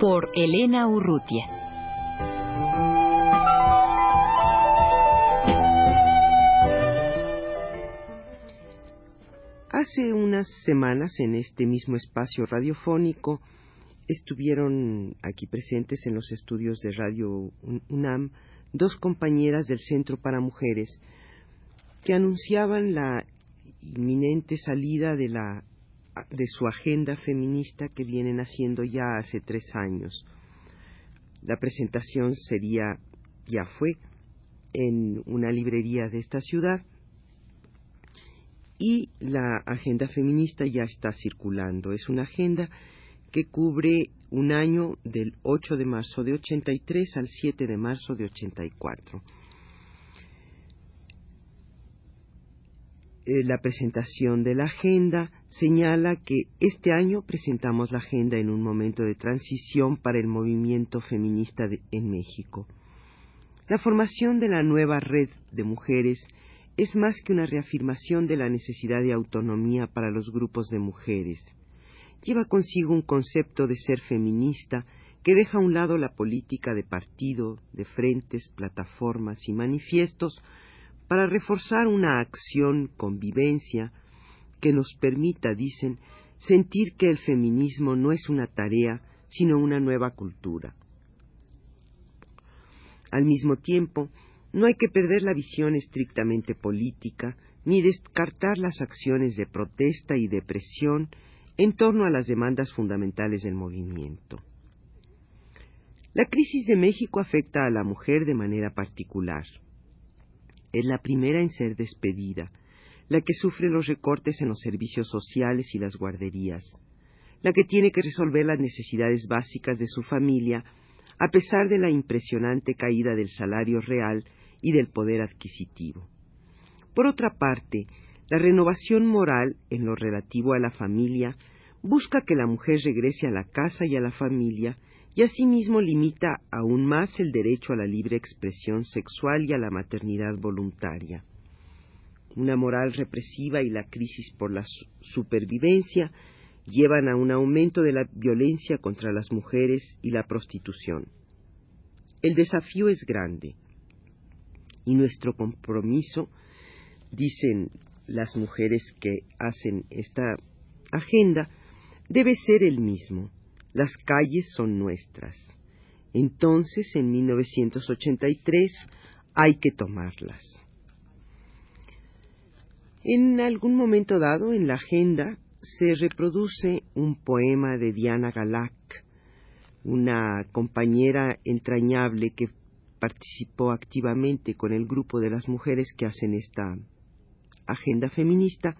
Por Elena Urrutia. Hace unas semanas en este mismo espacio radiofónico estuvieron aquí presentes en los estudios de Radio UNAM dos compañeras del Centro para Mujeres que anunciaban la inminente salida de la de su agenda feminista que vienen haciendo ya hace tres años. La presentación sería, ya fue, en una librería de esta ciudad y la agenda feminista ya está circulando. Es una agenda que cubre un año del 8 de marzo de 83 al 7 de marzo de 84. Eh, la presentación de la agenda señala que este año presentamos la agenda en un momento de transición para el movimiento feminista en México. La formación de la nueva red de mujeres es más que una reafirmación de la necesidad de autonomía para los grupos de mujeres lleva consigo un concepto de ser feminista que deja a un lado la política de partido, de frentes, plataformas y manifiestos para reforzar una acción convivencia que nos permita, dicen, sentir que el feminismo no es una tarea, sino una nueva cultura. Al mismo tiempo, no hay que perder la visión estrictamente política, ni descartar las acciones de protesta y de presión en torno a las demandas fundamentales del movimiento. La crisis de México afecta a la mujer de manera particular. Es la primera en ser despedida, la que sufre los recortes en los servicios sociales y las guarderías, la que tiene que resolver las necesidades básicas de su familia a pesar de la impresionante caída del salario real y del poder adquisitivo. Por otra parte, la renovación moral en lo relativo a la familia busca que la mujer regrese a la casa y a la familia y asimismo limita aún más el derecho a la libre expresión sexual y a la maternidad voluntaria. Una moral represiva y la crisis por la supervivencia llevan a un aumento de la violencia contra las mujeres y la prostitución. El desafío es grande y nuestro compromiso, dicen las mujeres que hacen esta agenda debe ser el mismo. Las calles son nuestras. Entonces, en 1983, hay que tomarlas. En algún momento dado en la agenda se reproduce un poema de Diana Galac, una compañera entrañable que participó activamente con el grupo de las mujeres que hacen esta agenda feminista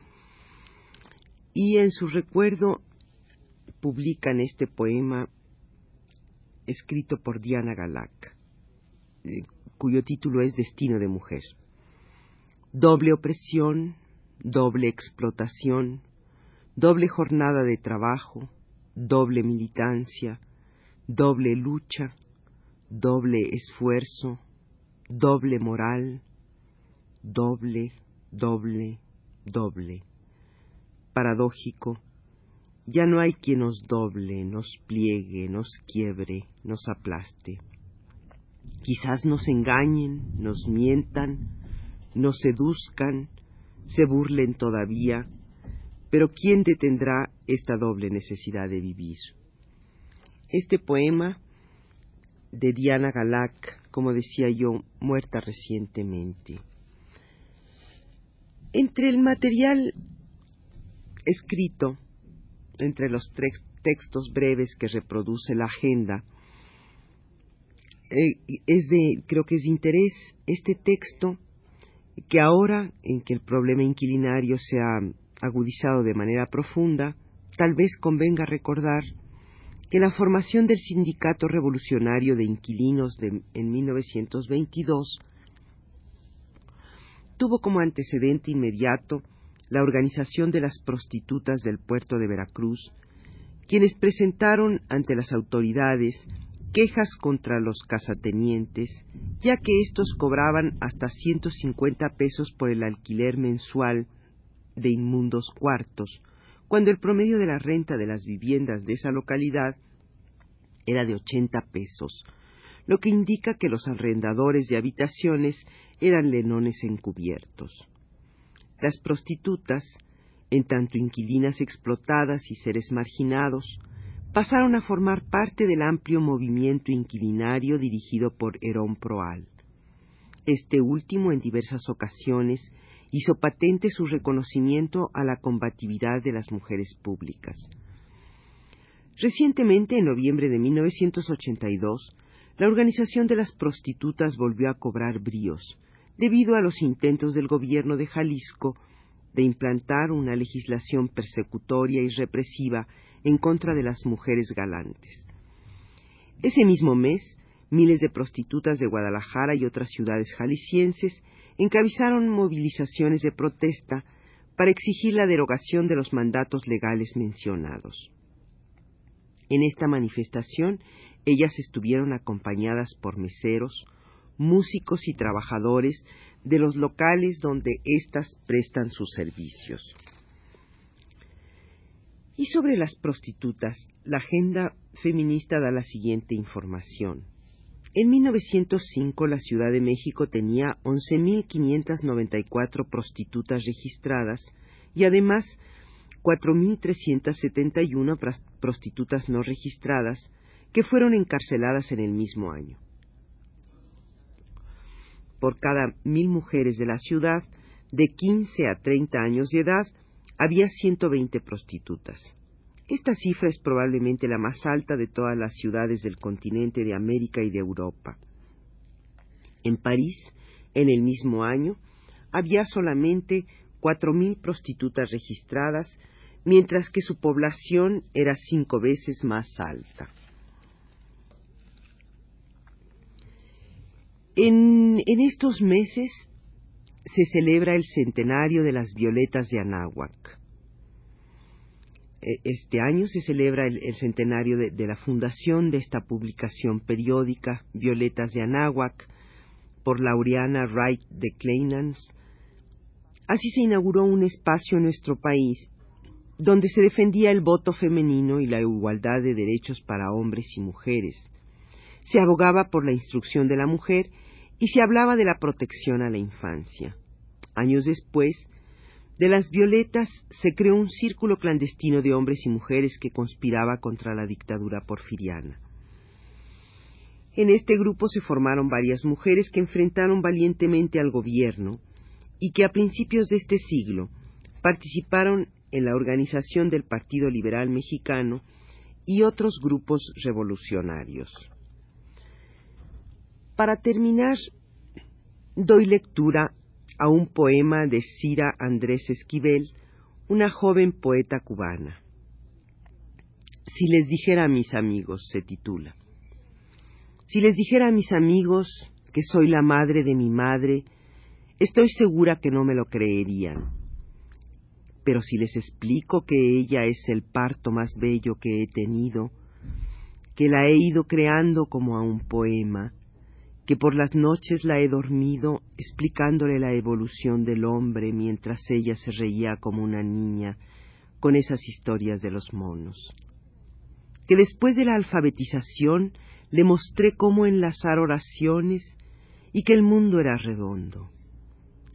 y en su recuerdo publican este poema escrito por Diana Galac, eh, cuyo título es Destino de mujer. Doble opresión, doble explotación, doble jornada de trabajo, doble militancia, doble lucha, doble esfuerzo, doble moral, doble, doble, doble paradójico, ya no hay quien nos doble, nos pliegue, nos quiebre, nos aplaste. Quizás nos engañen, nos mientan, nos seduzcan, se burlen todavía, pero ¿quién detendrá esta doble necesidad de vivir? Este poema de Diana Galac, como decía yo, muerta recientemente. Entre el material escrito entre los textos breves que reproduce la agenda. Eh, es de, creo que es de interés este texto que ahora en que el problema inquilinario se ha agudizado de manera profunda, tal vez convenga recordar que la formación del Sindicato Revolucionario de Inquilinos de, en 1922 tuvo como antecedente inmediato la organización de las prostitutas del puerto de Veracruz, quienes presentaron ante las autoridades quejas contra los casatenientes, ya que éstos cobraban hasta 150 pesos por el alquiler mensual de inmundos cuartos, cuando el promedio de la renta de las viviendas de esa localidad era de 80 pesos, lo que indica que los arrendadores de habitaciones eran lenones encubiertos. Las prostitutas, en tanto inquilinas explotadas y seres marginados, pasaron a formar parte del amplio movimiento inquilinario dirigido por Herón Proal. Este último, en diversas ocasiones, hizo patente su reconocimiento a la combatividad de las mujeres públicas. Recientemente, en noviembre de 1982, la organización de las prostitutas volvió a cobrar bríos, debido a los intentos del gobierno de Jalisco de implantar una legislación persecutoria y represiva en contra de las mujeres galantes. Ese mismo mes, miles de prostitutas de Guadalajara y otras ciudades jaliscienses encabezaron movilizaciones de protesta para exigir la derogación de los mandatos legales mencionados. En esta manifestación ellas estuvieron acompañadas por meseros, músicos y trabajadores de los locales donde éstas prestan sus servicios. Y sobre las prostitutas, la agenda feminista da la siguiente información. En 1905 la Ciudad de México tenía 11.594 prostitutas registradas y además 4.371 prostitutas no registradas que fueron encarceladas en el mismo año. Por cada mil mujeres de la ciudad, de 15 a 30 años de edad, había 120 prostitutas. Esta cifra es probablemente la más alta de todas las ciudades del continente de América y de Europa. En París, en el mismo año, había solamente cuatro mil prostitutas registradas, mientras que su población era cinco veces más alta. En, en estos meses se celebra el centenario de las violetas de Anáhuac. E, este año se celebra el, centenario de, la fundación de esta publicación periódica, Violetas de Anáhuac, por Laureana Wright de Kleinans. Así se inauguró un espacio en nuestro país donde se defendía el voto femenino y la igualdad de derechos para hombres y mujeres. Se abogaba por la instrucción de la mujer y se hablaba de la protección a la infancia. Años después, de las violetas se creó un círculo clandestino de hombres y mujeres que conspiraba contra la dictadura porfiriana. En este grupo se formaron varias mujeres que enfrentaron valientemente al gobierno y que a principios de este siglo participaron en la organización del Partido Liberal Mexicano y otros grupos revolucionarios. Para terminar, doy lectura a un poema de Cira Andrés Esquivel, una joven poeta cubana. Si les dijera a mis amigos, se titula. Si les dijera a mis amigos que soy la madre de mi madre, estoy segura que no me lo creerían. Pero si les explico que ella es el parto más bello que he tenido, que la he ido creando como a un poema, que por las noches la he dormido explicándole la evolución del hombre mientras ella se reía como una niña con esas historias de los monos. Que después de la alfabetización le mostré cómo enlazar oraciones y que el mundo era redondo.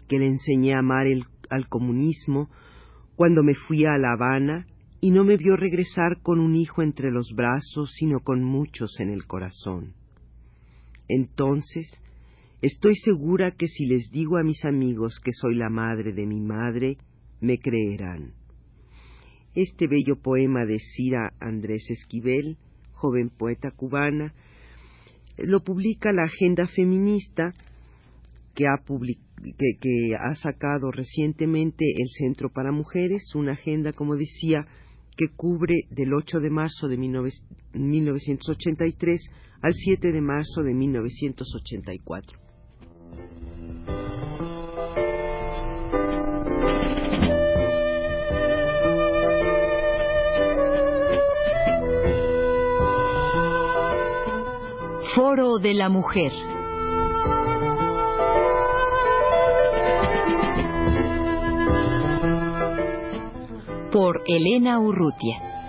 Que le enseñé a amar al comunismo cuando me fui a La Habana y no me vio regresar con un hijo entre los brazos, sino con muchos en el corazón entonces estoy segura que si les digo a mis amigos que soy la madre de mi madre, me creerán. Este bello poema de Cira Andrés Esquivel, joven poeta cubana, lo publica la Agenda Feminista que ha, que ha sacado recientemente el Centro para Mujeres, una agenda, como decía, que cubre del 8 de marzo de 1983 al 7 de marzo de 1984. Foro de la Mujer. Por Elena Urrutia.